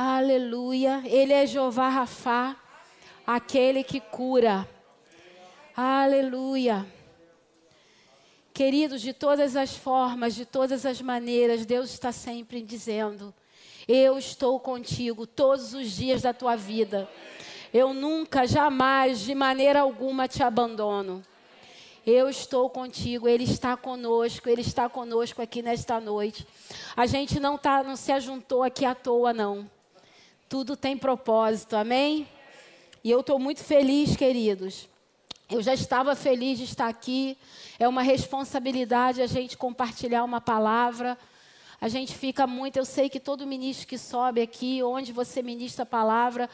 Aleluia. Ele é Jeová Rafá, aquele que cura. Aleluia. Queridos, de todas as formas, de todas as maneiras, Deus está sempre dizendo: Eu estou contigo todos os dias da tua vida. Eu nunca, jamais, de maneira alguma te abandono. Eu estou contigo, Ele está conosco, Ele está conosco aqui nesta noite. A gente não, tá, não se ajuntou aqui à toa, não. Tudo tem propósito, amém? E eu estou muito feliz, queridos. Eu já estava feliz de estar aqui. É uma responsabilidade a gente compartilhar uma palavra. A gente fica muito. Eu sei que todo ministro que sobe aqui, onde você ministra a palavra,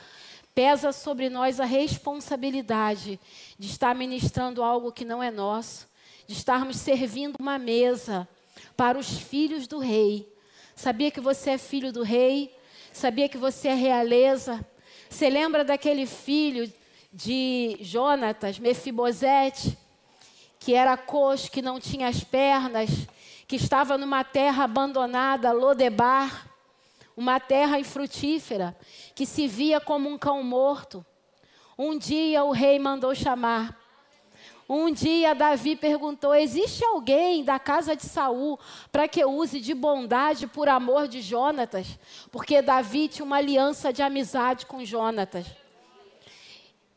pesa sobre nós a responsabilidade de estar ministrando algo que não é nosso, de estarmos servindo uma mesa para os filhos do rei. Sabia que você é filho do rei? Sabia que você é realeza? Você lembra daquele filho de Jonatas, Mefibosete, que era coxo, que não tinha as pernas, que estava numa terra abandonada, Lodebar? uma terra infrutífera, que se via como um cão morto. Um dia o rei mandou chamar. Um dia Davi perguntou: Existe alguém da casa de Saul para que eu use de bondade por amor de Jonatas? Porque Davi tinha uma aliança de amizade com Jonatas.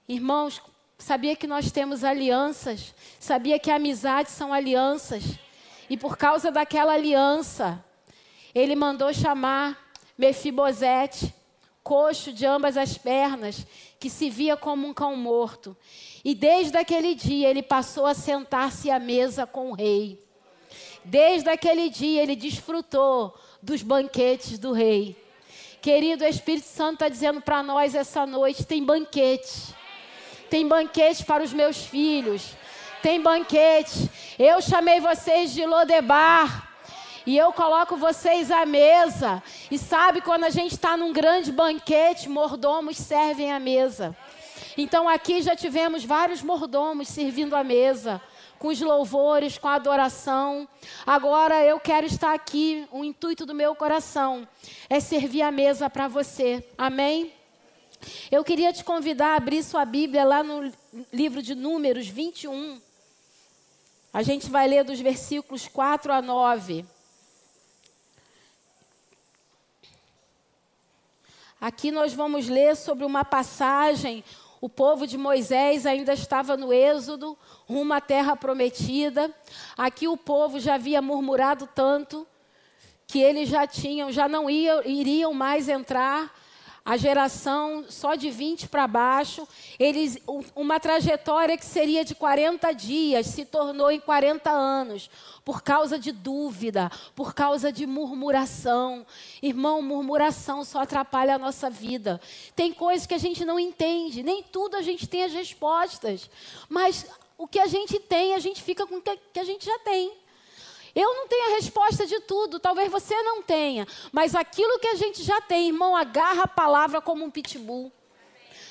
Irmãos, sabia que nós temos alianças? Sabia que amizades são alianças? E por causa daquela aliança, ele mandou chamar Mefibosete, coxo de ambas as pernas, que se via como um cão morto. E desde aquele dia ele passou a sentar-se à mesa com o rei. Desde aquele dia ele desfrutou dos banquetes do rei. Querido, o Espírito Santo está dizendo para nós essa noite: tem banquete. Tem banquete para os meus filhos. Tem banquete. Eu chamei vocês de Lodebar e eu coloco vocês à mesa. E sabe, quando a gente está num grande banquete, mordomos servem à mesa. Então aqui já tivemos vários mordomos servindo à mesa, com os louvores, com a adoração. Agora eu quero estar aqui, o intuito do meu coração é servir a mesa para você. Amém? Eu queria te convidar a abrir sua Bíblia lá no livro de Números 21. A gente vai ler dos versículos 4 a 9. Aqui nós vamos ler sobre uma passagem. O povo de Moisés ainda estava no Êxodo, rumo à terra prometida. Aqui o povo já havia murmurado tanto que eles já tinham, já não iam, iriam mais entrar a geração só de 20 para baixo, eles, uma trajetória que seria de 40 dias se tornou em 40 anos, por causa de dúvida, por causa de murmuração. Irmão, murmuração só atrapalha a nossa vida. Tem coisas que a gente não entende, nem tudo a gente tem as respostas, mas o que a gente tem, a gente fica com o que a gente já tem. Eu não tenho a resposta de tudo, talvez você não tenha, mas aquilo que a gente já tem, irmão, agarra a palavra como um pitbull.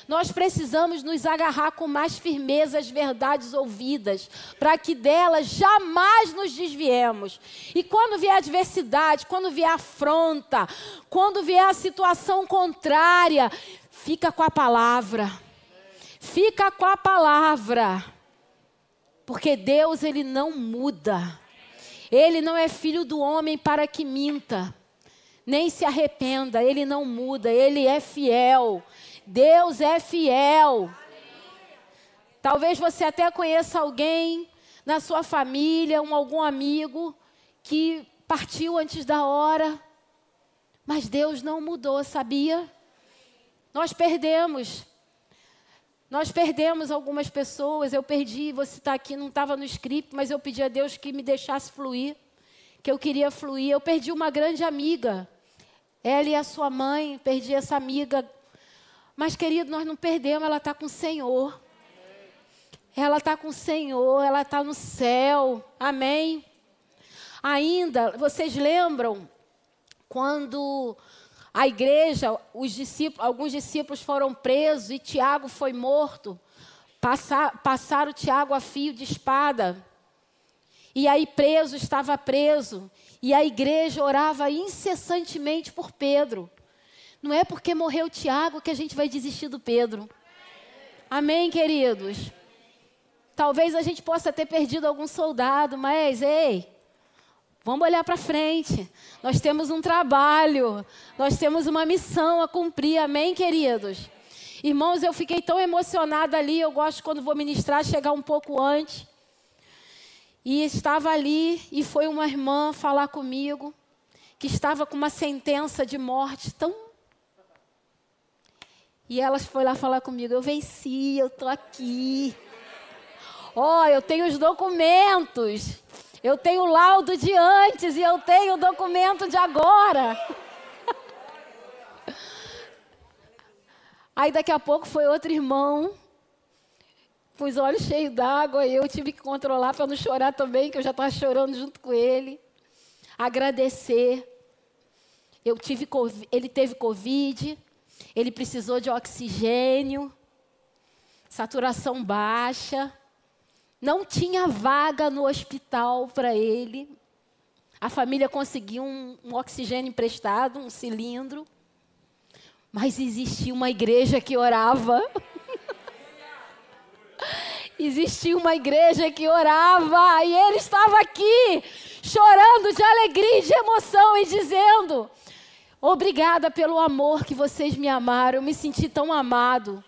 Nós precisamos nos agarrar com mais firmeza às verdades ouvidas, para que delas jamais nos desviemos. E quando vier adversidade, quando vier afronta, quando vier a situação contrária, fica com a palavra. Fica com a palavra. Porque Deus, ele não muda. Ele não é filho do homem para que minta, nem se arrependa, ele não muda, ele é fiel. Deus é fiel. Talvez você até conheça alguém na sua família, um algum amigo que partiu antes da hora, mas Deus não mudou, sabia? Nós perdemos nós perdemos algumas pessoas, eu perdi, você está aqui, não estava no script, mas eu pedi a Deus que me deixasse fluir, que eu queria fluir. Eu perdi uma grande amiga, ela e a sua mãe, perdi essa amiga. Mas, querido, nós não perdemos, ela está com o Senhor. Ela está com o Senhor, ela está no céu. Amém? Ainda, vocês lembram quando a igreja, discípulos, alguns discípulos foram presos e Tiago foi morto. Passar, passaram Tiago a fio de espada. E aí preso estava preso. E a igreja orava incessantemente por Pedro. Não é porque morreu Tiago que a gente vai desistir do Pedro. Amém, queridos? Talvez a gente possa ter perdido algum soldado, mas ei, vamos olhar para frente. Nós temos um trabalho, nós temos uma missão a cumprir. Amém, queridos? Irmãos, eu fiquei tão emocionada ali. Eu gosto quando vou ministrar chegar um pouco antes. E estava ali e foi uma irmã falar comigo que estava com uma sentença de morte tão. E ela foi lá falar comigo: Eu venci, eu estou aqui. Ó, oh, eu tenho os documentos. Eu tenho o laudo de antes e eu tenho o documento de agora. Aí daqui a pouco foi outro irmão, com os olhos cheios d'água, e eu tive que controlar para não chorar também, que eu já estava chorando junto com ele. Agradecer. Eu tive, ele teve Covid, ele precisou de oxigênio, saturação baixa, não tinha vaga no hospital para ele. A família conseguiu um, um oxigênio emprestado, um cilindro. Mas existia uma igreja que orava. existia uma igreja que orava e ele estava aqui, chorando de alegria e de emoção e dizendo: Obrigada pelo amor que vocês me amaram, eu me senti tão amado.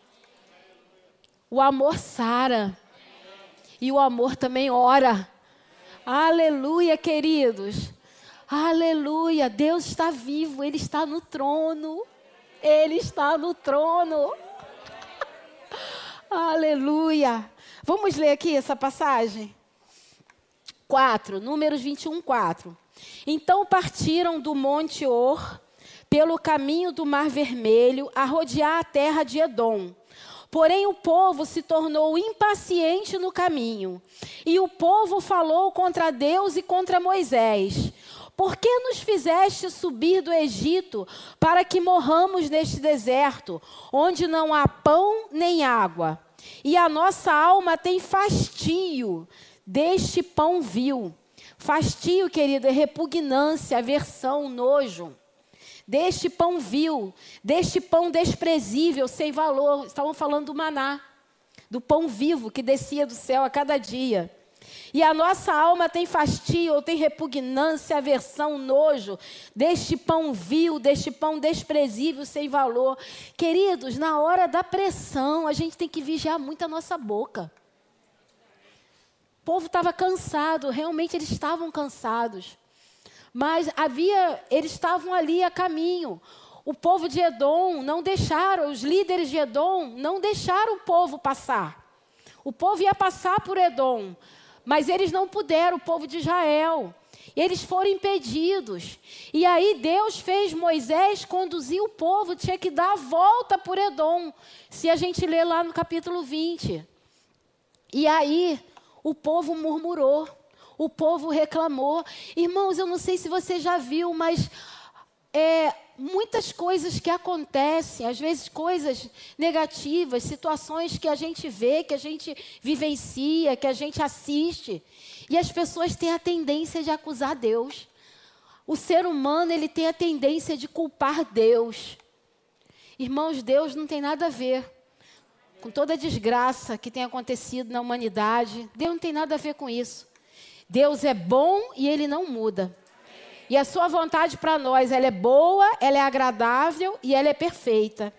O amor sara e o amor também ora. Aleluia, queridos. Aleluia, Deus está vivo, Ele está no trono. Ele está no trono. Aleluia. Vamos ler aqui essa passagem? 4, Números 21, 4. Então partiram do Monte Or, pelo caminho do Mar Vermelho, a rodear a terra de Edom. Porém, o povo se tornou impaciente no caminho. E o povo falou contra Deus e contra Moisés. Por que nos fizeste subir do Egito para que morramos neste deserto, onde não há pão nem água? E a nossa alma tem fastio deste pão vil. Fastio, querido, é repugnância, aversão, nojo. Deste pão vil, deste pão desprezível, sem valor. Estavam falando do maná, do pão vivo que descia do céu a cada dia. E a nossa alma tem fastio, ou tem repugnância, aversão, nojo deste pão vil, deste pão desprezível, sem valor. Queridos, na hora da pressão, a gente tem que vigiar muito a nossa boca. O povo estava cansado, realmente eles estavam cansados. Mas havia, eles estavam ali a caminho. O povo de Edom não deixaram, os líderes de Edom não deixaram o povo passar. O povo ia passar por Edom, mas eles não puderam, o povo de Israel. Eles foram impedidos. E aí Deus fez Moisés conduzir o povo, tinha que dar a volta por Edom. Se a gente ler lá no capítulo 20. E aí o povo murmurou, o povo reclamou. Irmãos, eu não sei se você já viu, mas é, muitas coisas que acontecem, às vezes coisas negativas, situações que a gente vê, que a gente vivencia, que a gente assiste, e as pessoas têm a tendência de acusar Deus. O ser humano, ele tem a tendência de culpar Deus. Irmãos, Deus não tem nada a ver com toda a desgraça que tem acontecido na humanidade. Deus não tem nada a ver com isso. Deus é bom e ele não muda. E a sua vontade para nós, ela é boa, ela é agradável e ela é perfeita.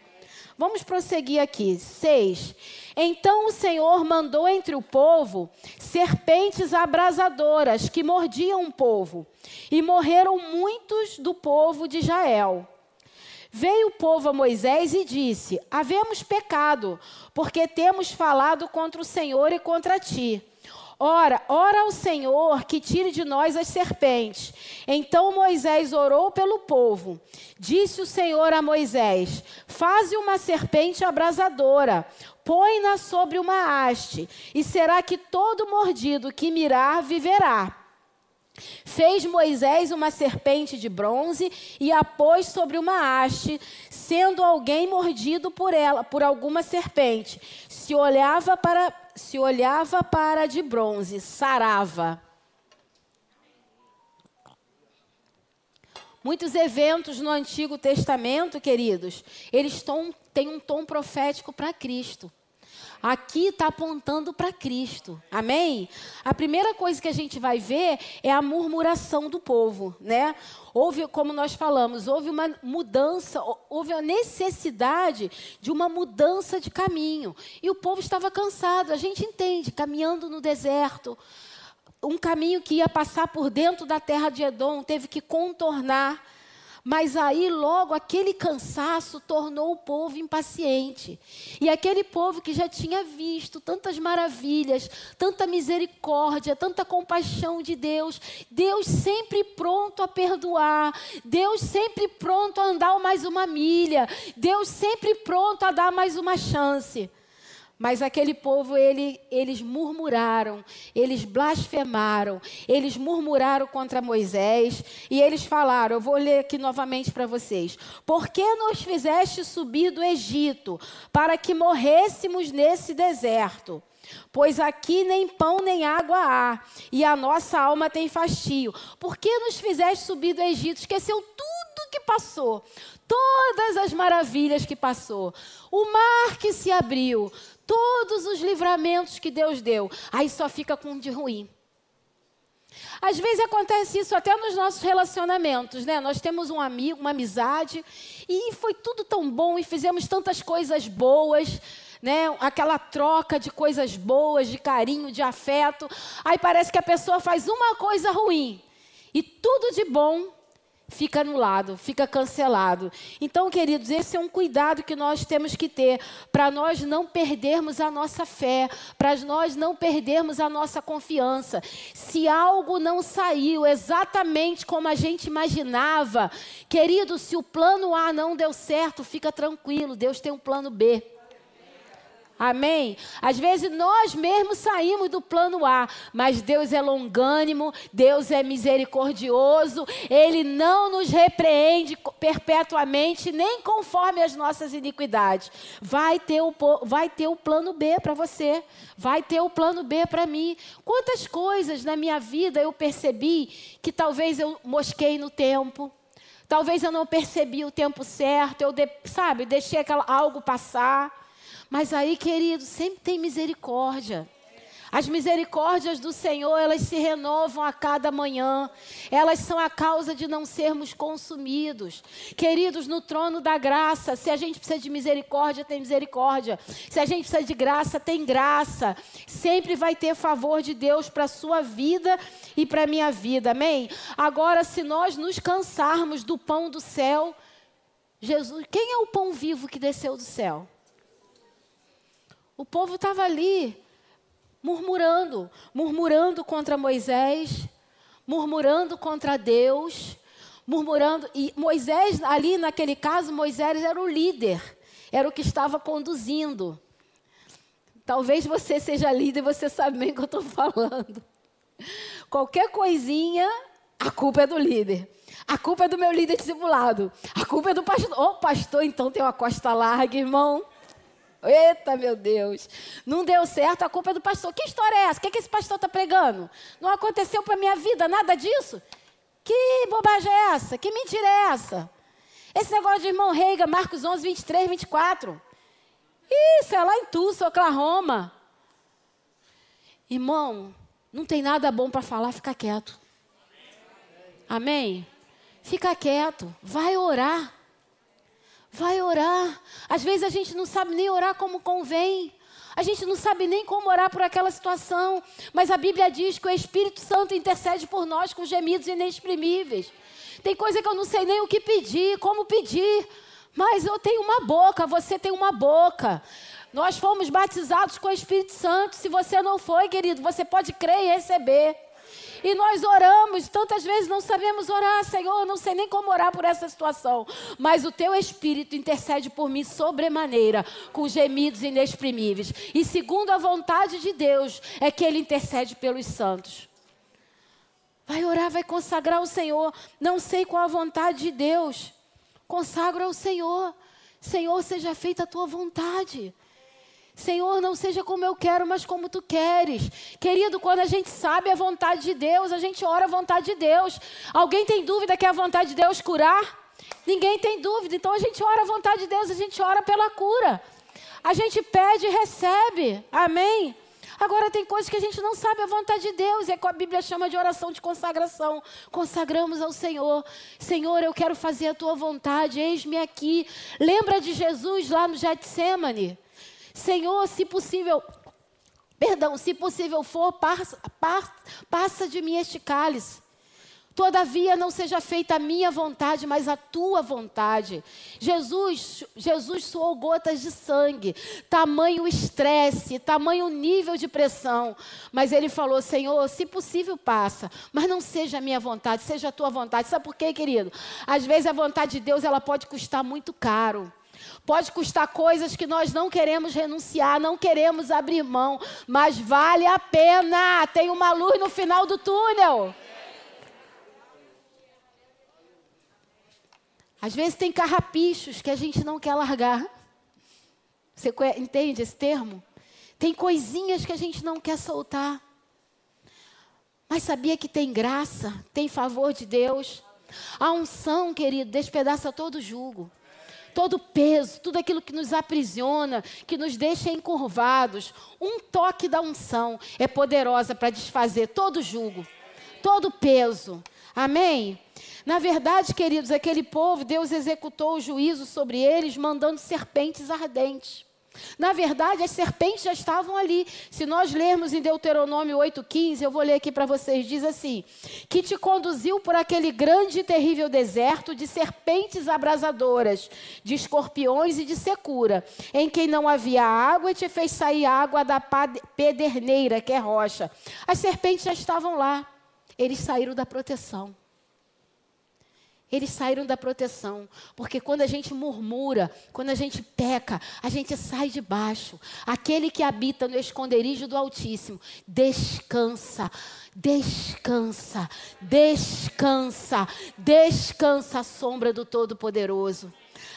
Vamos prosseguir aqui. 6. Então o Senhor mandou entre o povo serpentes abrasadoras que mordiam o povo, e morreram muitos do povo de Israel. Veio o povo a Moisés e disse: Havemos pecado, porque temos falado contra o Senhor e contra ti. Ora, ora ao Senhor que tire de nós as serpentes. Então Moisés orou pelo povo. Disse o Senhor a Moisés: Faze uma serpente abrasadora, põe-na sobre uma haste, e será que todo mordido que mirar viverá. Fez Moisés uma serpente de bronze e a pôs sobre uma haste, sendo alguém mordido por ela, por alguma serpente. Se olhava para se olhava para de bronze, sarava. Muitos eventos no Antigo Testamento, queridos, eles têm um tom profético para Cristo. Aqui está apontando para Cristo. Amém? A primeira coisa que a gente vai ver é a murmuração do povo, né? Houve, como nós falamos, houve uma mudança, houve a necessidade de uma mudança de caminho. E o povo estava cansado, a gente entende, caminhando no deserto, um caminho que ia passar por dentro da terra de Edom, teve que contornar. Mas aí logo aquele cansaço tornou o povo impaciente. E aquele povo que já tinha visto tantas maravilhas, tanta misericórdia, tanta compaixão de Deus, Deus sempre pronto a perdoar, Deus sempre pronto a andar mais uma milha, Deus sempre pronto a dar mais uma chance. Mas aquele povo, ele, eles murmuraram, eles blasfemaram, eles murmuraram contra Moisés e eles falaram: Eu vou ler aqui novamente para vocês. Por que nos fizeste subir do Egito para que morrêssemos nesse deserto? Pois aqui nem pão nem água há, e a nossa alma tem fastio. Por que nos fizeste subir do Egito? Esqueceu tudo que passou, todas as maravilhas que passou, o mar que se abriu, todos os livramentos que Deus deu, aí só fica com um de ruim. Às vezes acontece isso até nos nossos relacionamentos, né? Nós temos um amigo, uma amizade, e foi tudo tão bom e fizemos tantas coisas boas, né? Aquela troca de coisas boas, de carinho, de afeto. Aí parece que a pessoa faz uma coisa ruim e tudo de bom fica anulado, fica cancelado. Então, queridos, esse é um cuidado que nós temos que ter para nós não perdermos a nossa fé, para nós não perdermos a nossa confiança. Se algo não saiu exatamente como a gente imaginava, querido, se o plano A não deu certo, fica tranquilo, Deus tem um plano B. Amém? Às vezes nós mesmos saímos do plano A, mas Deus é longânimo, Deus é misericordioso, Ele não nos repreende perpetuamente, nem conforme as nossas iniquidades. Vai ter o, vai ter o plano B para você, vai ter o plano B para mim. Quantas coisas na minha vida eu percebi que talvez eu mosquei no tempo. Talvez eu não percebi o tempo certo, eu, de, sabe, deixei aquela, algo passar. Mas aí, querido, sempre tem misericórdia. As misericórdias do Senhor, elas se renovam a cada manhã. Elas são a causa de não sermos consumidos. Queridos, no trono da graça, se a gente precisa de misericórdia, tem misericórdia. Se a gente precisa de graça, tem graça. Sempre vai ter favor de Deus para a sua vida e para a minha vida. Amém? Agora, se nós nos cansarmos do pão do céu, Jesus, quem é o pão vivo que desceu do céu? O povo estava ali, murmurando, murmurando contra Moisés, murmurando contra Deus, murmurando. E Moisés, ali naquele caso, Moisés era o líder, era o que estava conduzindo. Talvez você seja líder e você sabe bem o que eu estou falando. Qualquer coisinha, a culpa é do líder. A culpa é do meu líder discipulado. A culpa é do pastor. Ô, oh, pastor, então tem uma costa larga, irmão. Eita, meu Deus. Não deu certo, a culpa é do pastor. Que história é essa? O que, é que esse pastor está pregando? Não aconteceu para a minha vida nada disso? Que bobagem é essa? Que mentira é essa? Esse negócio de irmão Reiga, Marcos 11, 23, 24. Isso, é lá em Tulsa, Oklahoma. Irmão, não tem nada bom para falar, fica quieto. Amém? Fica quieto, vai orar. Vai orar. Às vezes a gente não sabe nem orar como convém. A gente não sabe nem como orar por aquela situação. Mas a Bíblia diz que o Espírito Santo intercede por nós com gemidos inexprimíveis. Tem coisa que eu não sei nem o que pedir, como pedir. Mas eu tenho uma boca, você tem uma boca. Nós fomos batizados com o Espírito Santo. Se você não foi, querido, você pode crer e receber. E nós oramos, tantas vezes não sabemos orar, Senhor, não sei nem como orar por essa situação. Mas o teu Espírito intercede por mim sobremaneira, com gemidos inexprimíveis. E segundo a vontade de Deus, é que Ele intercede pelos santos. Vai orar, vai consagrar o Senhor. Não sei qual a vontade de Deus. Consagra ao Senhor. Senhor, seja feita a tua vontade. Senhor, não seja como eu quero, mas como tu queres. Querido, quando a gente sabe a vontade de Deus, a gente ora a vontade de Deus. Alguém tem dúvida que é a vontade de Deus curar? Ninguém tem dúvida. Então a gente ora a vontade de Deus, a gente ora pela cura. A gente pede e recebe. Amém? Agora tem coisas que a gente não sabe a vontade de Deus, é que a Bíblia chama de oração de consagração. Consagramos ao Senhor. Senhor, eu quero fazer a tua vontade, eis-me aqui. Lembra de Jesus lá no Getsemane? Senhor, se possível, perdão, se possível for, passa, passa de mim este cálice. Todavia não seja feita a minha vontade, mas a tua vontade. Jesus, Jesus suou gotas de sangue, tamanho estresse, tamanho nível de pressão. Mas ele falou: Senhor, se possível, passa, mas não seja a minha vontade, seja a tua vontade. Sabe por quê, querido? Às vezes a vontade de Deus ela pode custar muito caro. Pode custar coisas que nós não queremos renunciar, não queremos abrir mão, mas vale a pena. Tem uma luz no final do túnel. Às vezes tem carrapichos que a gente não quer largar. Você entende esse termo? Tem coisinhas que a gente não quer soltar. Mas sabia que tem graça, tem favor de Deus. A unção, querido, despedaça todo jugo todo peso, tudo aquilo que nos aprisiona, que nos deixa encurvados. Um toque da unção é poderosa para desfazer todo jugo, todo peso. Amém? Na verdade, queridos, aquele povo, Deus executou o juízo sobre eles, mandando serpentes ardentes. Na verdade, as serpentes já estavam ali. Se nós lermos em Deuteronômio 8,15, eu vou ler aqui para vocês, diz assim: Que te conduziu por aquele grande e terrível deserto de serpentes abrasadoras, de escorpiões e de secura, em quem não havia água e te fez sair água da pederneira, que é rocha. As serpentes já estavam lá, eles saíram da proteção. Eles saíram da proteção, porque quando a gente murmura, quando a gente peca, a gente sai de baixo. Aquele que habita no esconderijo do Altíssimo, descansa, descansa, descansa, descansa a sombra do Todo-Poderoso.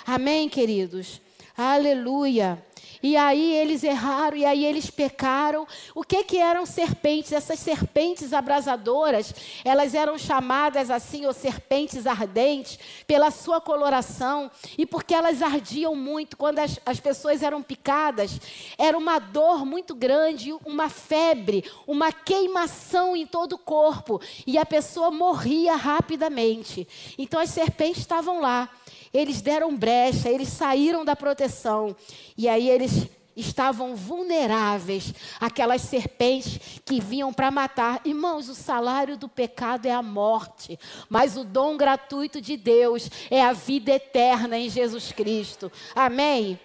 Amém, queridos? Aleluia. E aí eles erraram, e aí eles pecaram. O que que eram serpentes? Essas serpentes abrasadoras, elas eram chamadas assim, ou serpentes ardentes, pela sua coloração e porque elas ardiam muito. Quando as, as pessoas eram picadas, era uma dor muito grande, uma febre, uma queimação em todo o corpo. E a pessoa morria rapidamente. Então as serpentes estavam lá. Eles deram brecha, eles saíram da proteção. E aí eles estavam vulneráveis aquelas serpentes que vinham para matar. Irmãos, o salário do pecado é a morte, mas o dom gratuito de Deus é a vida eterna em Jesus Cristo. Amém.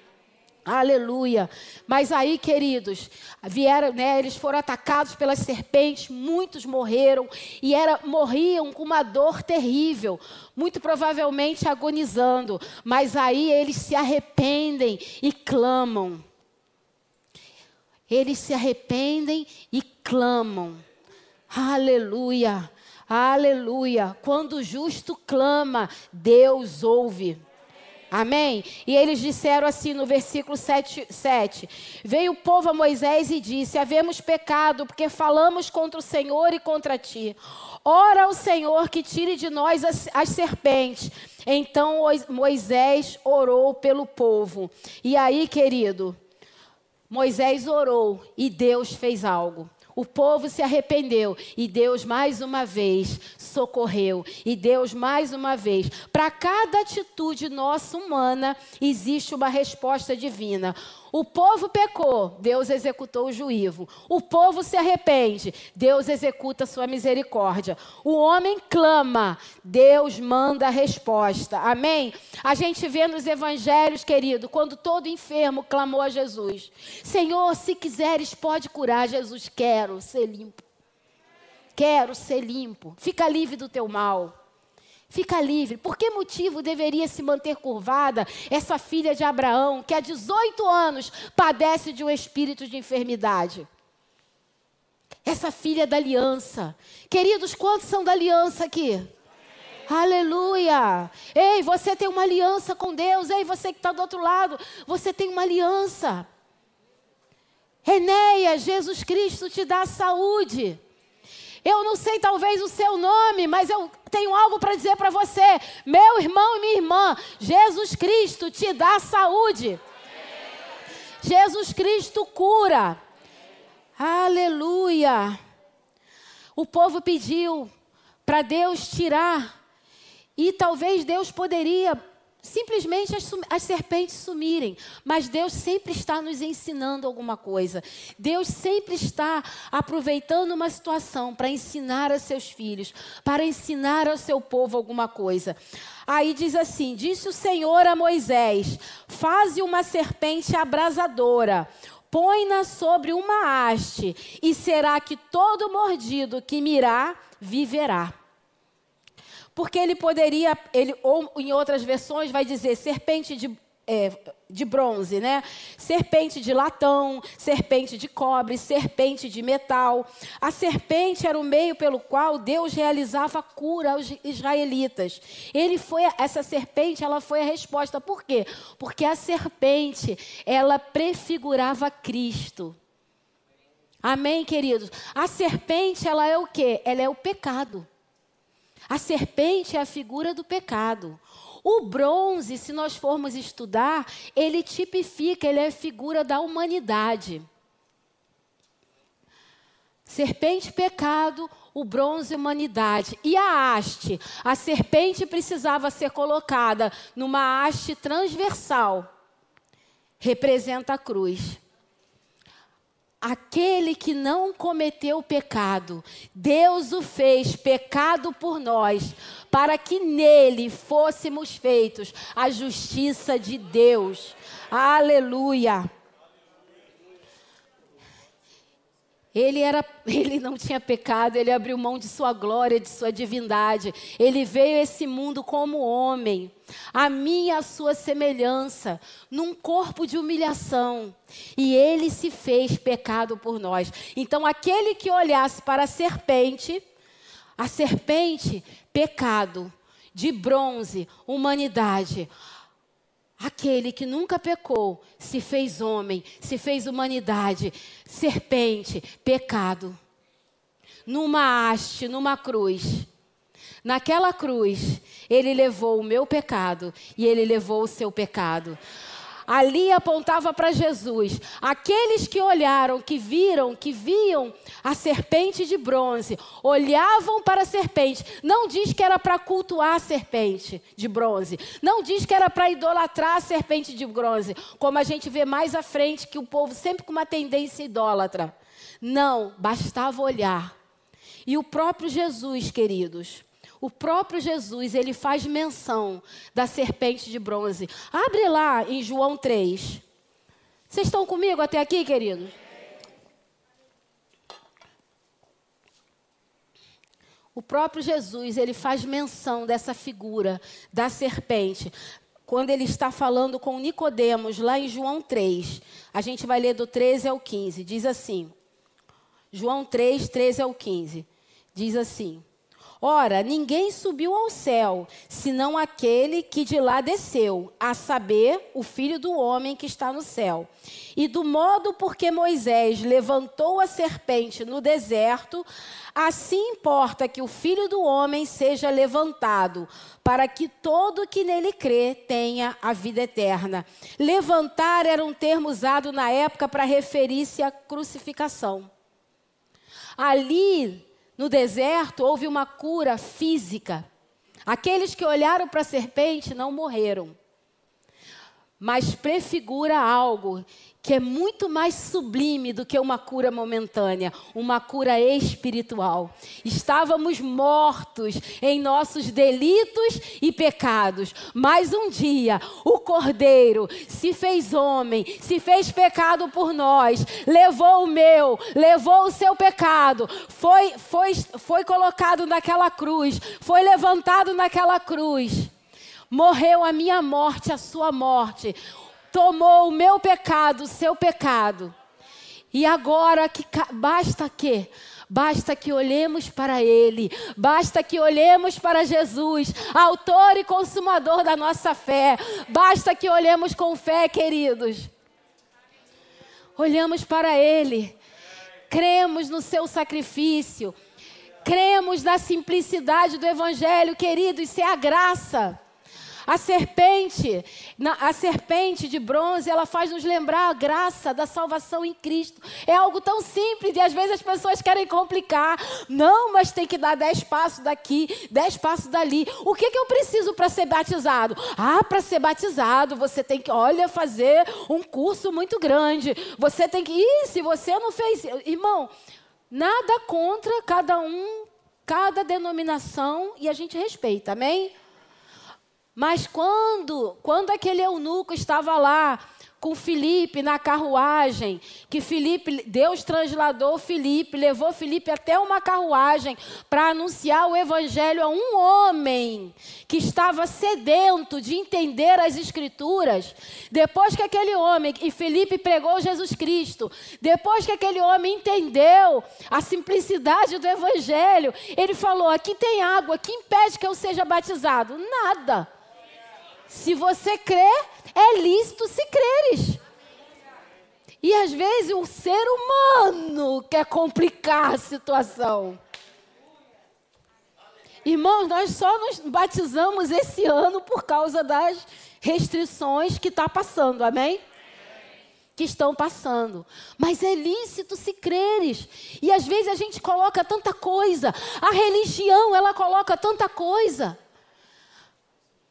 Aleluia. Mas aí, queridos, vieram, né, eles foram atacados pelas serpentes, muitos morreram e era, morriam com uma dor terrível, muito provavelmente agonizando. Mas aí eles se arrependem e clamam. Eles se arrependem e clamam. Aleluia. Aleluia. Quando o justo clama, Deus ouve. Amém? E eles disseram assim no versículo 7, 7: Veio o povo a Moisés e disse: Havemos pecado, porque falamos contra o Senhor e contra ti. Ora ao Senhor que tire de nós as, as serpentes. Então Moisés orou pelo povo. E aí, querido, Moisés orou e Deus fez algo. O povo se arrependeu e Deus mais uma vez socorreu. E Deus mais uma vez, para cada atitude nossa humana, existe uma resposta divina. O povo pecou, Deus executou o juízo. O povo se arrepende, Deus executa a sua misericórdia. O homem clama, Deus manda a resposta. Amém? A gente vê nos evangelhos, querido, quando todo enfermo clamou a Jesus: Senhor, se quiseres, pode curar. Jesus, quero ser limpo. Quero ser limpo. Fica livre do teu mal. Fica livre. Por que motivo deveria se manter curvada essa filha de Abraão, que há 18 anos padece de um espírito de enfermidade? Essa filha da aliança. Queridos, quantos são da aliança aqui? Aleluia! Ei, você tem uma aliança com Deus. Ei, você que está do outro lado, você tem uma aliança. Enéia, Jesus Cristo te dá saúde. Eu não sei talvez o seu nome, mas eu tenho algo para dizer para você. Meu irmão e minha irmã, Jesus Cristo te dá saúde. Jesus Cristo cura. Aleluia. O povo pediu para Deus tirar, e talvez Deus poderia simplesmente as, as, serpentes sumirem. Mas Deus sempre está nos ensinando alguma coisa. Deus sempre está aproveitando uma situação para ensinar a seus filhos, para ensinar ao seu povo alguma coisa. Aí diz assim: Disse o Senhor a Moisés: Faze uma serpente abrasadora. Põe-na sobre uma haste, e será que todo mordido que mirar viverá porque ele poderia, ele, ou em outras versões vai dizer serpente de, é, de bronze, né? Serpente de latão, serpente de cobre, serpente de metal. A serpente era o meio pelo qual Deus realizava a cura aos israelitas. Ele foi essa serpente, ela foi a resposta. Por quê? Porque a serpente, ela prefigurava Cristo. Amém, queridos. A serpente, ela é o quê? Ela é o pecado. A serpente é a figura do pecado. O bronze, se nós formos estudar, ele tipifica, ele é a figura da humanidade. Serpente, pecado, o bronze, humanidade. E a haste? A serpente precisava ser colocada numa haste transversal. Representa a cruz aquele que não cometeu pecado, Deus o fez pecado por nós, para que nele fôssemos feitos a justiça de Deus. Aleluia. Ele, era, ele não tinha pecado, ele abriu mão de sua glória, de sua divindade. Ele veio a esse mundo como homem, a minha e a sua semelhança, num corpo de humilhação. E ele se fez pecado por nós. Então, aquele que olhasse para a serpente, a serpente, pecado, de bronze, humanidade. Aquele que nunca pecou, se fez homem, se fez humanidade, serpente, pecado. Numa haste, numa cruz. Naquela cruz, ele levou o meu pecado e ele levou o seu pecado ali apontava para Jesus. Aqueles que olharam, que viram, que viam a serpente de bronze, olhavam para a serpente. Não diz que era para cultuar a serpente de bronze. Não diz que era para idolatrar a serpente de bronze, como a gente vê mais à frente que o povo sempre com uma tendência idólatra. Não, bastava olhar. E o próprio Jesus, queridos, o próprio Jesus, ele faz menção da serpente de bronze. Abre lá em João 3. Vocês estão comigo até aqui, queridos? O próprio Jesus, ele faz menção dessa figura da serpente. Quando ele está falando com Nicodemos, lá em João 3. A gente vai ler do 13 ao 15. Diz assim. João 3, 13 ao 15. Diz assim: Ora, ninguém subiu ao céu, senão aquele que de lá desceu, a saber, o filho do homem que está no céu. E do modo por que Moisés levantou a serpente no deserto, assim importa que o filho do homem seja levantado, para que todo que nele crê tenha a vida eterna. Levantar era um termo usado na época para referir-se à crucificação. Ali, no deserto houve uma cura física. Aqueles que olharam para a serpente não morreram, mas prefigura algo que é muito mais sublime do que uma cura momentânea, uma cura espiritual. Estávamos mortos em nossos delitos e pecados, mas um dia o Cordeiro se fez homem, se fez pecado por nós, levou o meu, levou o seu pecado, foi, foi, foi colocado naquela cruz, foi levantado naquela cruz. Morreu a minha morte, a sua morte tomou o meu pecado, o seu pecado. E agora que basta que Basta que olhemos para Ele, basta que olhemos para Jesus, Autor e Consumador da nossa fé. Basta que olhemos com fé, queridos. olhamos para Ele, cremos no seu sacrifício, cremos na simplicidade do Evangelho, querido, isso é a graça. A serpente, a serpente de bronze, ela faz nos lembrar a graça da salvação em Cristo. É algo tão simples e às vezes as pessoas querem complicar. Não, mas tem que dar dez passos daqui, dez passos dali. O que, que eu preciso para ser batizado? Ah, para ser batizado, você tem que, olha, fazer um curso muito grande. Você tem que. Ih, se você não fez. Irmão, nada contra cada um, cada denominação e a gente respeita, amém? Mas quando, quando aquele eunuco estava lá com Filipe na carruagem, que Filipe, Deus transladou Filipe, levou Filipe até uma carruagem para anunciar o evangelho a um homem que estava sedento de entender as escrituras. Depois que aquele homem, e Filipe pregou Jesus Cristo, depois que aquele homem entendeu a simplicidade do evangelho, ele falou: "Aqui tem água, que impede que eu seja batizado?" Nada. Se você crê, é lícito se creres. E às vezes o ser humano quer complicar a situação. Irmãos, nós só nos batizamos esse ano por causa das restrições que está passando, amém? Que estão passando. Mas é lícito se creres. E às vezes a gente coloca tanta coisa. A religião, ela coloca tanta coisa.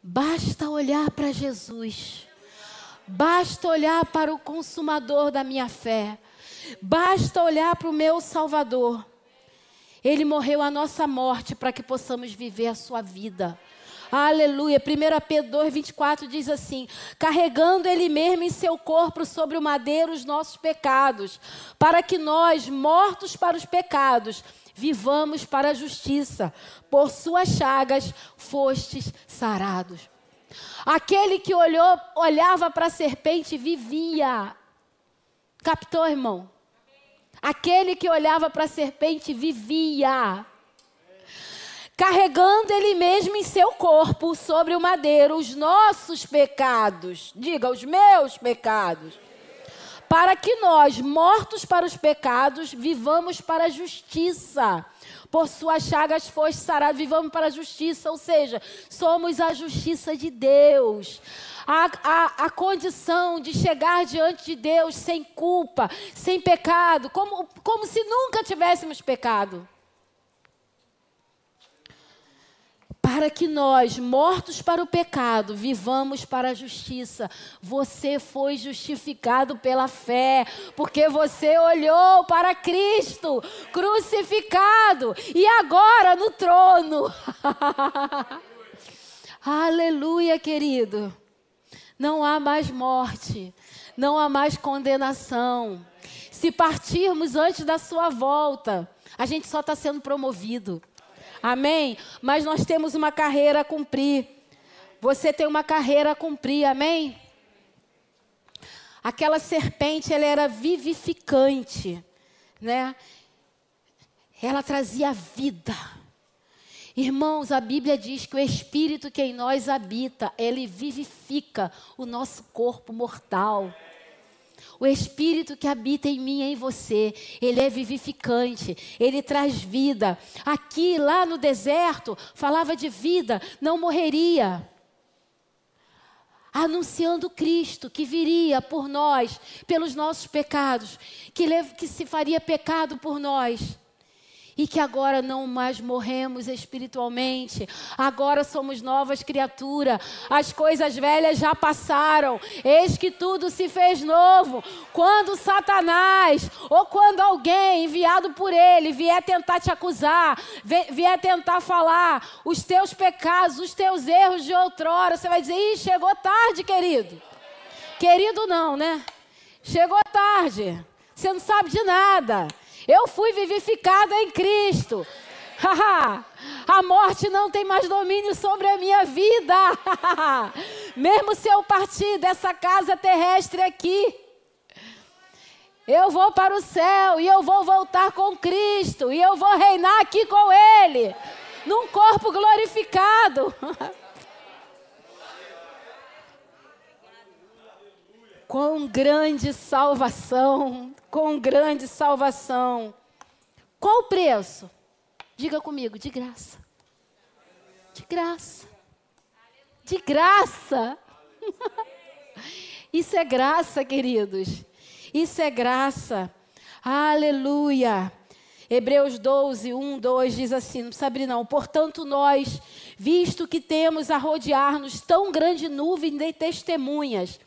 Basta olhar para Jesus. Basta olhar para o consumador da minha fé. Basta olhar para o meu Salvador. Ele morreu a nossa morte para que possamos viver a sua vida. Aleluia. 1 Pedro 2, 24 diz assim: carregando Ele mesmo em seu corpo sobre o madeiro os nossos pecados, para que nós, mortos para os pecados, vivamos para a justiça. Por suas chagas fostes sarados. Aquele que olhou, olhava para a serpente vivia. Captou, irmão? Aquele que olhava para a serpente vivia. Carregando ele mesmo em seu corpo sobre o madeiro os nossos pecados. Diga, os meus pecados para que nós, mortos para os pecados, vivamos para a justiça. Por suas chagas foste sarado, vivamos para a justiça, ou seja, somos a justiça de Deus. A, a, a condição de chegar diante de Deus sem culpa, sem pecado, como, como se nunca tivéssemos pecado. Para que nós, mortos para o pecado, vivamos para a justiça. Você foi justificado pela fé, porque você olhou para Cristo crucificado e agora no trono. Aleluia, querido. Não há mais morte, não há mais condenação. Se partirmos antes da sua volta, a gente só está sendo promovido. Amém? Mas nós temos uma carreira a cumprir. Você tem uma carreira a cumprir, amém? Aquela serpente, ela era vivificante, né? Ela trazia vida. Irmãos, a Bíblia diz que o Espírito que em nós habita, ele vivifica o nosso corpo mortal. O Espírito que habita em mim e em você, ele é vivificante, ele traz vida. Aqui, lá no deserto, falava de vida, não morreria. Anunciando Cristo que viria por nós, pelos nossos pecados, que, que se faria pecado por nós e que agora não mais morremos espiritualmente, agora somos novas criaturas, as coisas velhas já passaram, eis que tudo se fez novo. Quando Satanás ou quando alguém enviado por ele vier tentar te acusar, vier tentar falar os teus pecados, os teus erros de outrora, você vai dizer: ih, chegou tarde, querido. Querido, não, né? Chegou tarde, você não sabe de nada. Eu fui vivificada em Cristo. a morte não tem mais domínio sobre a minha vida. Mesmo se eu partir dessa casa terrestre aqui, eu vou para o céu e eu vou voltar com Cristo e eu vou reinar aqui com Ele, num corpo glorificado. Com grande salvação, com grande salvação. Qual o preço? Diga comigo, de graça. De graça. De graça. Isso é graça, queridos. Isso é graça. Aleluia. Hebreus 12, 1, 2 diz assim: não precisa abrir, não. Portanto, nós, visto que temos a rodear-nos tão grande nuvem de testemunhas,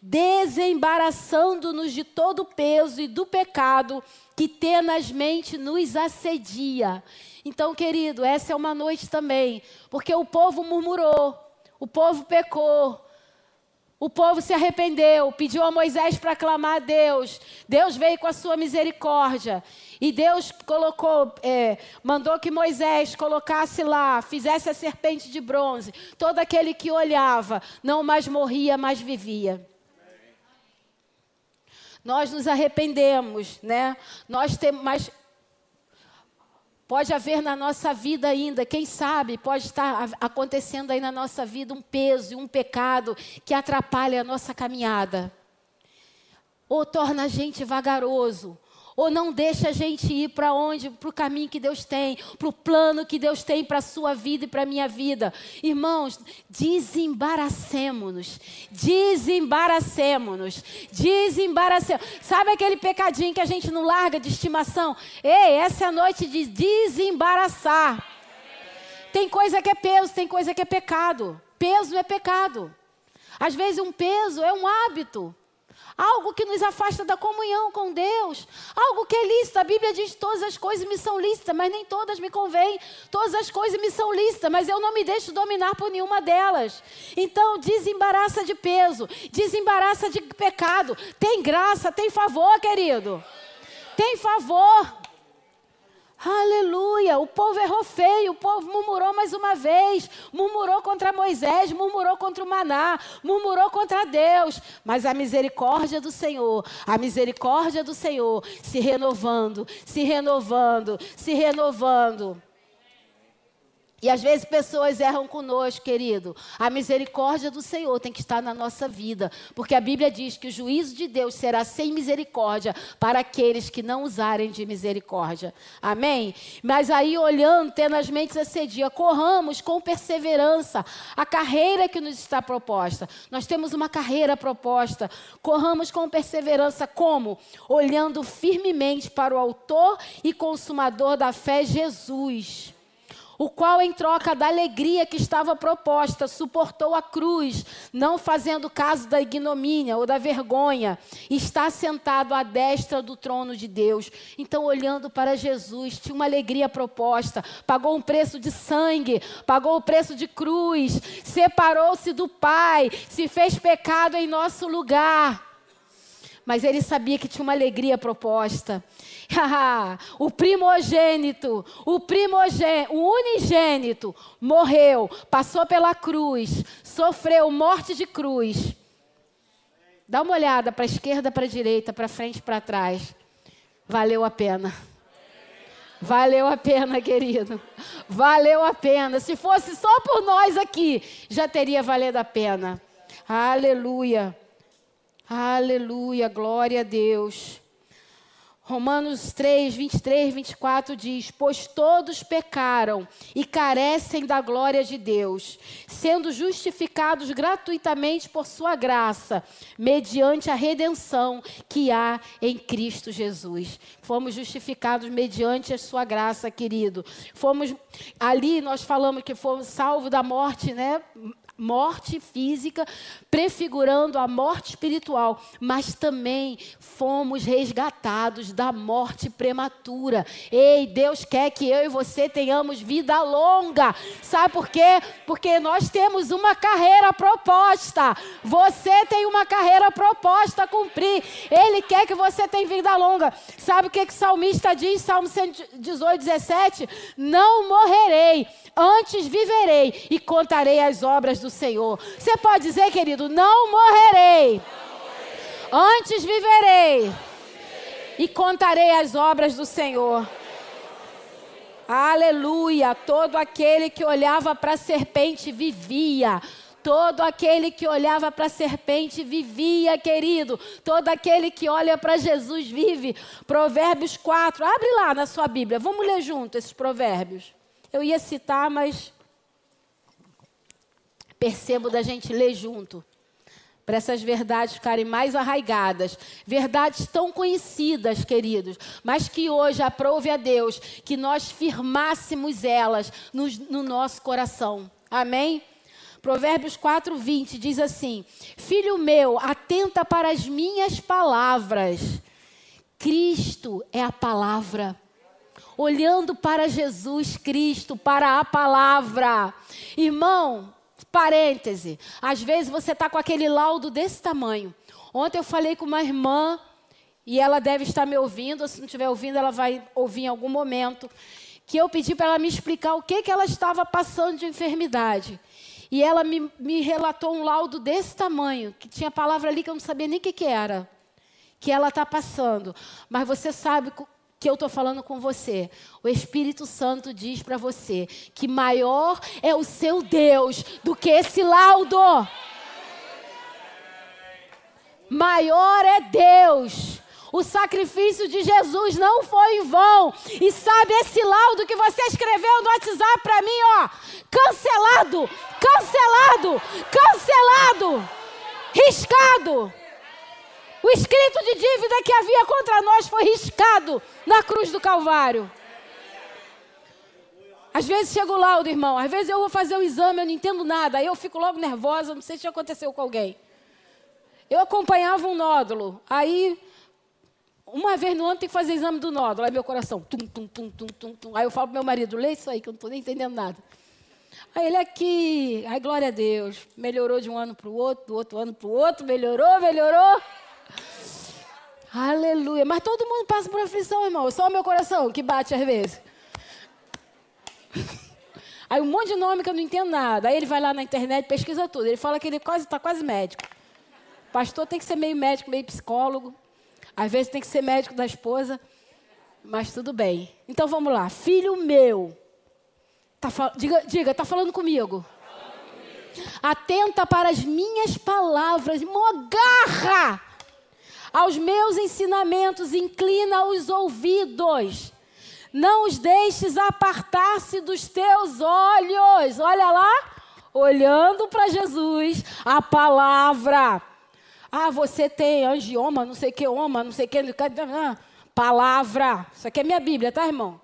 desembaraçando-nos de todo o peso e do pecado que tenazmente nos assedia. Então, querido, essa é uma noite também, porque o povo murmurou, o povo pecou, o povo se arrependeu, pediu a Moisés para clamar a Deus. Deus veio com a sua misericórdia. E Deus colocou, é, mandou que Moisés colocasse lá, fizesse a serpente de bronze. Todo aquele que olhava não mais morria, mas vivia. Nós nos arrependemos, né? Nós temos, mas Pode haver na nossa vida ainda, quem sabe, pode estar acontecendo aí na nossa vida um peso e um pecado que atrapalha a nossa caminhada. Ou torna a gente vagaroso, ou não deixa a gente ir para onde, para o caminho que Deus tem, para o plano que Deus tem para a sua vida e para a minha vida. Irmãos, desembaracemos-nos, desembaracemos-nos, desembaracemos. Sabe aquele pecadinho que a gente não larga de estimação? Ei, essa é a noite de desembaraçar. Tem coisa que é peso, tem coisa que é pecado. Peso é pecado. Às vezes um peso é um hábito algo que nos afasta da comunhão com Deus, algo que é lícito. A Bíblia diz: todas as coisas me são lícitas, mas nem todas me convêm. Todas as coisas me são lícitas, mas eu não me deixo dominar por nenhuma delas. Então, desembaraça de peso, desembaraça de pecado. Tem graça, tem favor, querido. Tem favor. Aleluia! O povo errou feio, o povo murmurou mais uma vez, murmurou contra Moisés, murmurou contra o maná, murmurou contra Deus. Mas a misericórdia do Senhor, a misericórdia do Senhor se renovando, se renovando, se renovando. E às vezes pessoas erram conosco, querido. A misericórdia do Senhor tem que estar na nossa vida, porque a Bíblia diz que o juízo de Deus será sem misericórdia para aqueles que não usarem de misericórdia. Amém? Mas aí, olhando tenazmente esse dia, corramos com perseverança a carreira que nos está proposta. Nós temos uma carreira proposta. Corramos com perseverança, como? Olhando firmemente para o Autor e Consumador da fé, Jesus o qual, em troca da alegria que estava proposta, suportou a cruz, não fazendo caso da ignomínia ou da vergonha, está sentado à destra do trono de Deus. Então, olhando para Jesus, tinha uma alegria proposta, pagou um preço de sangue, pagou o preço de cruz, separou-se do Pai, se fez pecado em nosso lugar. Mas ele sabia que tinha uma alegria proposta. o primogênito, o primogênito, o unigênito morreu, passou pela cruz, sofreu morte de cruz. Dá uma olhada para a esquerda, para a direita, para frente, para trás. Valeu a pena. Valeu a pena, querido. Valeu a pena. Se fosse só por nós aqui, já teria valido a pena. Aleluia. Aleluia. Glória a Deus. Romanos 3, 23, 24 diz: Pois todos pecaram e carecem da glória de Deus, sendo justificados gratuitamente por Sua graça, mediante a redenção que há em Cristo Jesus. Fomos justificados mediante a Sua graça, querido. Fomos, ali nós falamos que fomos salvos da morte, né? Morte física, prefigurando a morte espiritual, mas também fomos resgatados da morte prematura. Ei, Deus quer que eu e você tenhamos vida longa. Sabe por quê? Porque nós temos uma carreira proposta. Você tem uma carreira proposta a cumprir. Ele quer que você tenha vida longa. Sabe o que, que o salmista diz, Salmo 118, 17? Não morrerei, antes viverei e contarei as obras do Senhor. Você pode dizer, querido, não morrerei. Antes viverei e contarei as obras do Senhor. Aleluia! Todo aquele que olhava para a serpente vivia. Todo aquele que olhava para a serpente vivia, querido. Todo aquele que olha para Jesus vive. Provérbios 4. Abre lá na sua Bíblia. Vamos ler junto esses provérbios. Eu ia citar, mas percebo da gente ler junto para essas verdades ficarem mais arraigadas. Verdades tão conhecidas, queridos, mas que hoje aprove a Deus que nós firmássemos elas no, no nosso coração. Amém? Provérbios 4, 20 diz assim: Filho meu, atenta para as minhas palavras. Cristo é a palavra. Olhando para Jesus Cristo, para a palavra. Irmão, Parêntese. Às vezes você está com aquele laudo desse tamanho. Ontem eu falei com uma irmã, e ela deve estar me ouvindo, ou se não estiver ouvindo, ela vai ouvir em algum momento, que eu pedi para ela me explicar o que, que ela estava passando de enfermidade. E ela me, me relatou um laudo desse tamanho, que tinha palavra ali que eu não sabia nem o que, que era, que ela está passando. Mas você sabe que eu estou falando com você. O Espírito Santo diz para você que maior é o seu Deus do que esse laudo. Maior é Deus. O sacrifício de Jesus não foi em vão. E sabe esse laudo que você escreveu no WhatsApp para mim, ó? Cancelado, cancelado, cancelado, riscado. O escrito de dívida que havia contra nós foi riscado na cruz do Calvário. Às vezes chega o laudo, irmão. Às vezes eu vou fazer o exame, eu não entendo nada. Aí eu fico logo nervosa, não sei se aconteceu com alguém. Eu acompanhava um nódulo. Aí, uma vez no ano tem que fazer exame do nódulo. Aí meu coração, tum, tum, tum, tum, tum, tum. Aí eu falo pro meu marido, lê isso aí, que eu não estou nem entendendo nada. Aí ele aqui, ai glória a Deus, melhorou de um ano para o outro, do outro ano para o outro, melhorou, melhorou. Aleluia. Mas todo mundo passa por aflição, irmão. Só o meu coração que bate às vezes. Aí um monte de nome que eu não entendo nada. Aí ele vai lá na internet, pesquisa tudo. Ele fala que ele está quase, tá quase médico. Pastor tem que ser meio médico, meio psicólogo. Às vezes tem que ser médico da esposa. Mas tudo bem. Então vamos lá. Filho meu. Tá, diga, diga, tá falando comigo. Atenta para as minhas palavras. Mogarra aos meus ensinamentos, inclina os ouvidos. Não os deixes apartar-se dos teus olhos. Olha lá, olhando para Jesus, a palavra. Ah, você tem angioma, não sei que oma, não sei que. Palavra. Isso aqui é minha Bíblia, tá, irmão?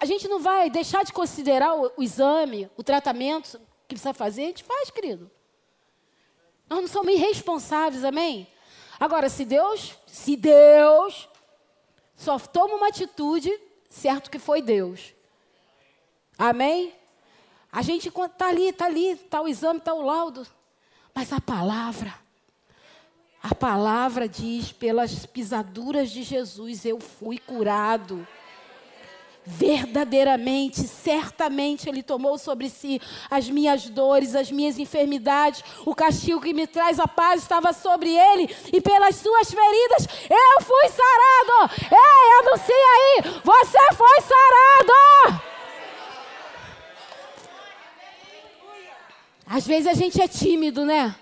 A gente não vai deixar de considerar o, exame, o tratamento que precisa fazer, a gente faz, querido. Nós não somos irresponsáveis, amém? Agora, se Deus, se Deus só toma uma atitude, certo que foi Deus. Amém? A gente está ali, está ali, está o exame, está o laudo. Mas a palavra, a palavra diz: pelas pisaduras de Jesus eu fui curado verdadeiramente, certamente Ele tomou sobre si as minhas dores, as minhas enfermidades, o castigo que me traz a paz estava sobre Ele, e pelas suas feridas eu fui sarado. Ei, anuncia aí, você foi sarado. Às vezes a gente é tímido, né?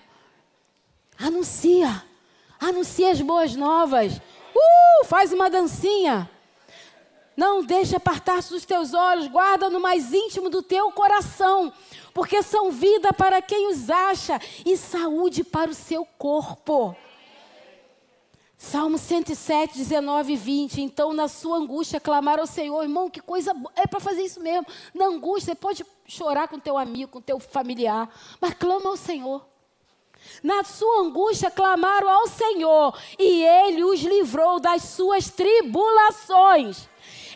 Anuncia, anuncia as boas novas. Uh, faz uma dancinha. Não deixe apartar-se dos teus olhos, guarda no mais íntimo do teu coração, porque são vida para quem os acha e saúde para o seu corpo. Salmo 107, 19 e 20. Então, na sua angústia, clamar ao Senhor. Irmão, que coisa boa. É para fazer isso mesmo. Na angústia, você pode chorar com teu amigo, com teu familiar, mas clama ao Senhor. Na sua angústia, clamaram ao Senhor, e Ele os livrou das suas tribulações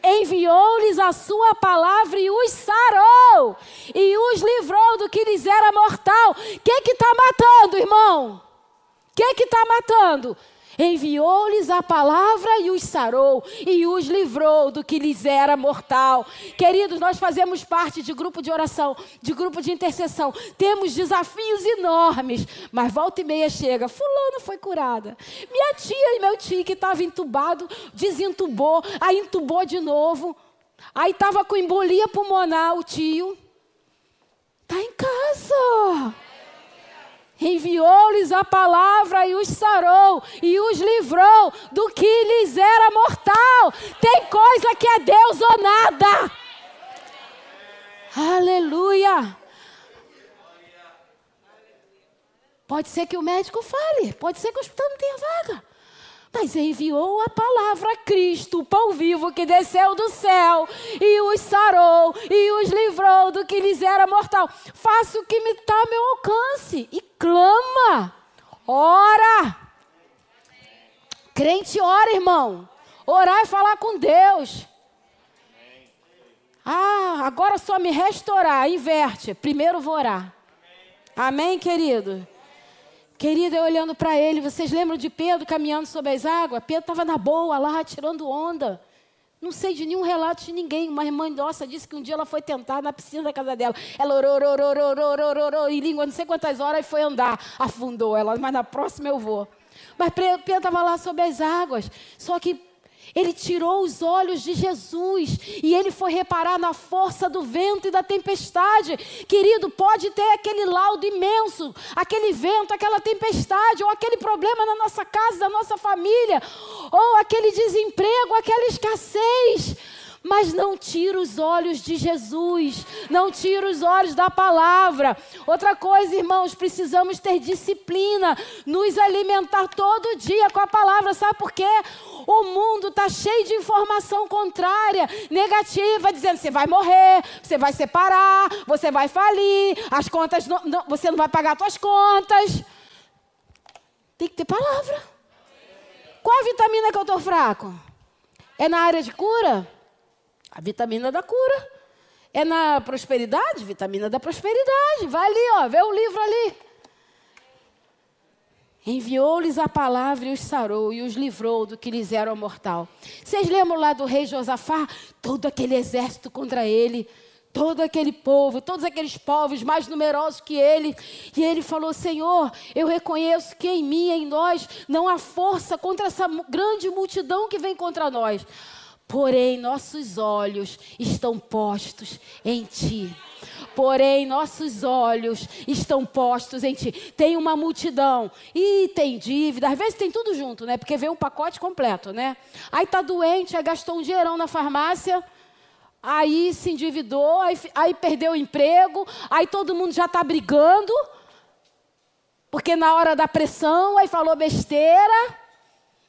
enviou-lhes a sua palavra e os sarou, e os livrou do que lhes era mortal. O que está matando, irmão? O que está matando? Enviou-lhes a palavra e os sarou e os livrou do que lhes era mortal. Queridos, nós fazemos parte de grupo de oração, de grupo de intercessão. Temos desafios enormes, mas volta e meia chega, fulano foi curada. Minha tia e meu tio que estava entubado, desentubou, aí entubou de novo. Aí estava com embolia pulmonar o tio. Está em casa. Enviou-lhes a palavra e os sarou e os livrou do que lhes era mortal. Tem coisa que é Deus ou nada. Aleluia. Pode ser que o médico fale, pode ser que o hospital não tenha vaga. Mas enviou a palavra Cristo, o pão vivo que desceu do céu e os sarou e os livrou do que lhes era mortal. Faça o que me está ao meu alcance e clama, ora. Crente ora, irmão. Orar é falar com Deus. Ah, agora só me restaurar, inverte. Primeiro vou orar. Amém, querido? Querida, eu olhando para ele, vocês lembram de Pedro caminhando sobre as águas? Pedro estava na boa lá, tirando onda. Não sei de nenhum relato de ninguém. Uma irmã nossa disse que um dia ela foi tentar na piscina da casa dela. Ela orou, orou, orou, orou, orou, orou, em língua, não sei quantas horas, e foi andar. Afundou ela, mas na próxima eu vou. Mas Pedro estava lá sobre as águas. Só que ele tirou os olhos de Jesus e ele foi reparar na força do vento e da tempestade. Querido, pode ter aquele laudo imenso, aquele vento, aquela tempestade, ou aquele problema na nossa casa, na nossa família, ou aquele desemprego, aquela escassez. Mas não tira os olhos de Jesus, não tira os olhos da palavra. Outra coisa, irmãos, precisamos ter disciplina, nos alimentar todo dia com a palavra. Sabe por quê? O mundo está cheio de informação contrária, negativa, dizendo você vai morrer, você vai separar, você vai falir, as contas não, não, você não vai pagar suas contas. Tem que ter palavra. Qual a vitamina que eu estou fraco? É na área de cura? A vitamina da cura. É na prosperidade? Vitamina da prosperidade. Vai ali, ó, vê o livro ali. Enviou-lhes a palavra e os sarou e os livrou do que lhes era mortal. Vocês lembram lá do rei Josafá? Todo aquele exército contra ele, todo aquele povo, todos aqueles povos mais numerosos que ele. E ele falou: Senhor, eu reconheço que em mim, em nós, não há força contra essa grande multidão que vem contra nós. Porém, nossos olhos estão postos em Ti. Porém, nossos olhos estão postos em Ti. Tem uma multidão e tem dívida. Às vezes tem tudo junto, né? Porque vem um pacote completo, né? Aí tá doente, aí gastou um dinheirão na farmácia. Aí se endividou, aí, aí perdeu o emprego, aí todo mundo já está brigando, porque na hora da pressão, aí falou besteira,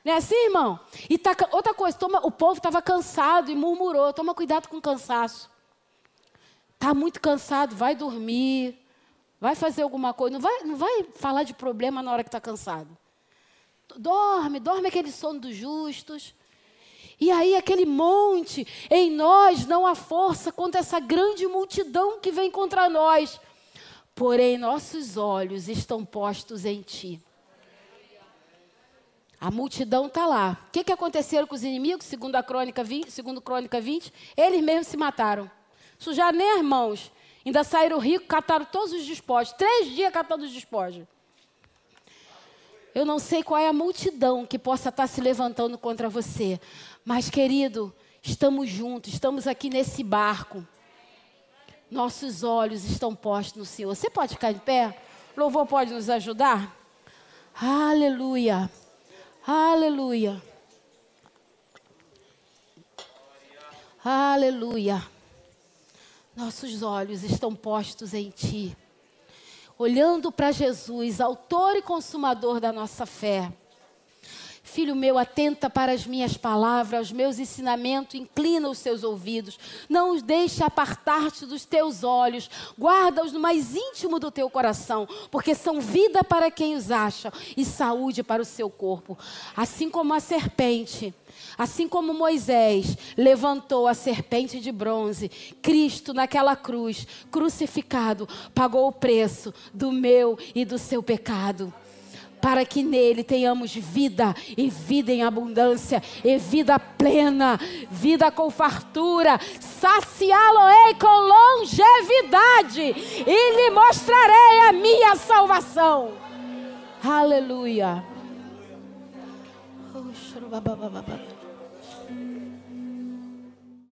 não é assim, irmão? E tá, outra coisa, toma, o povo estava cansado e murmurou. Toma cuidado com o cansaço. Está muito cansado, vai dormir. Vai fazer alguma coisa. Não vai, não vai falar de problema na hora que está cansado. Dorme, dorme aquele sono dos justos. E aí, aquele monte, em nós não há força contra essa grande multidão que vem contra nós. Porém, nossos olhos estão postos em Ti. A multidão está lá. O que, que aconteceu com os inimigos, segundo a crônica 20, segundo crônica 20? Eles mesmos se mataram. Sujaram nem as mãos. Ainda saíram ricos, cataram todos os despojos. Três dias catando os despojos. Eu não sei qual é a multidão que possa estar se levantando contra você. Mas, querido, estamos juntos, estamos aqui nesse barco. Nossos olhos estão postos no Senhor. Você pode ficar de pé? O louvor pode nos ajudar? Aleluia. Aleluia. Aleluia. Nossos olhos estão postos em Ti, olhando para Jesus, Autor e Consumador da nossa fé. Filho meu, atenta para as minhas palavras, os meus ensinamentos, inclina os seus ouvidos, não os deixe apartar-te dos teus olhos, guarda-os no mais íntimo do teu coração, porque são vida para quem os acha e saúde para o seu corpo. Assim como a serpente, assim como Moisés levantou a serpente de bronze, Cristo naquela cruz, crucificado, pagou o preço do meu e do seu pecado para que nele tenhamos vida e vida em abundância e vida plena, vida com fartura, saciá-lo-ei com longevidade e lhe mostrarei a minha salvação. Aleluia. Oh,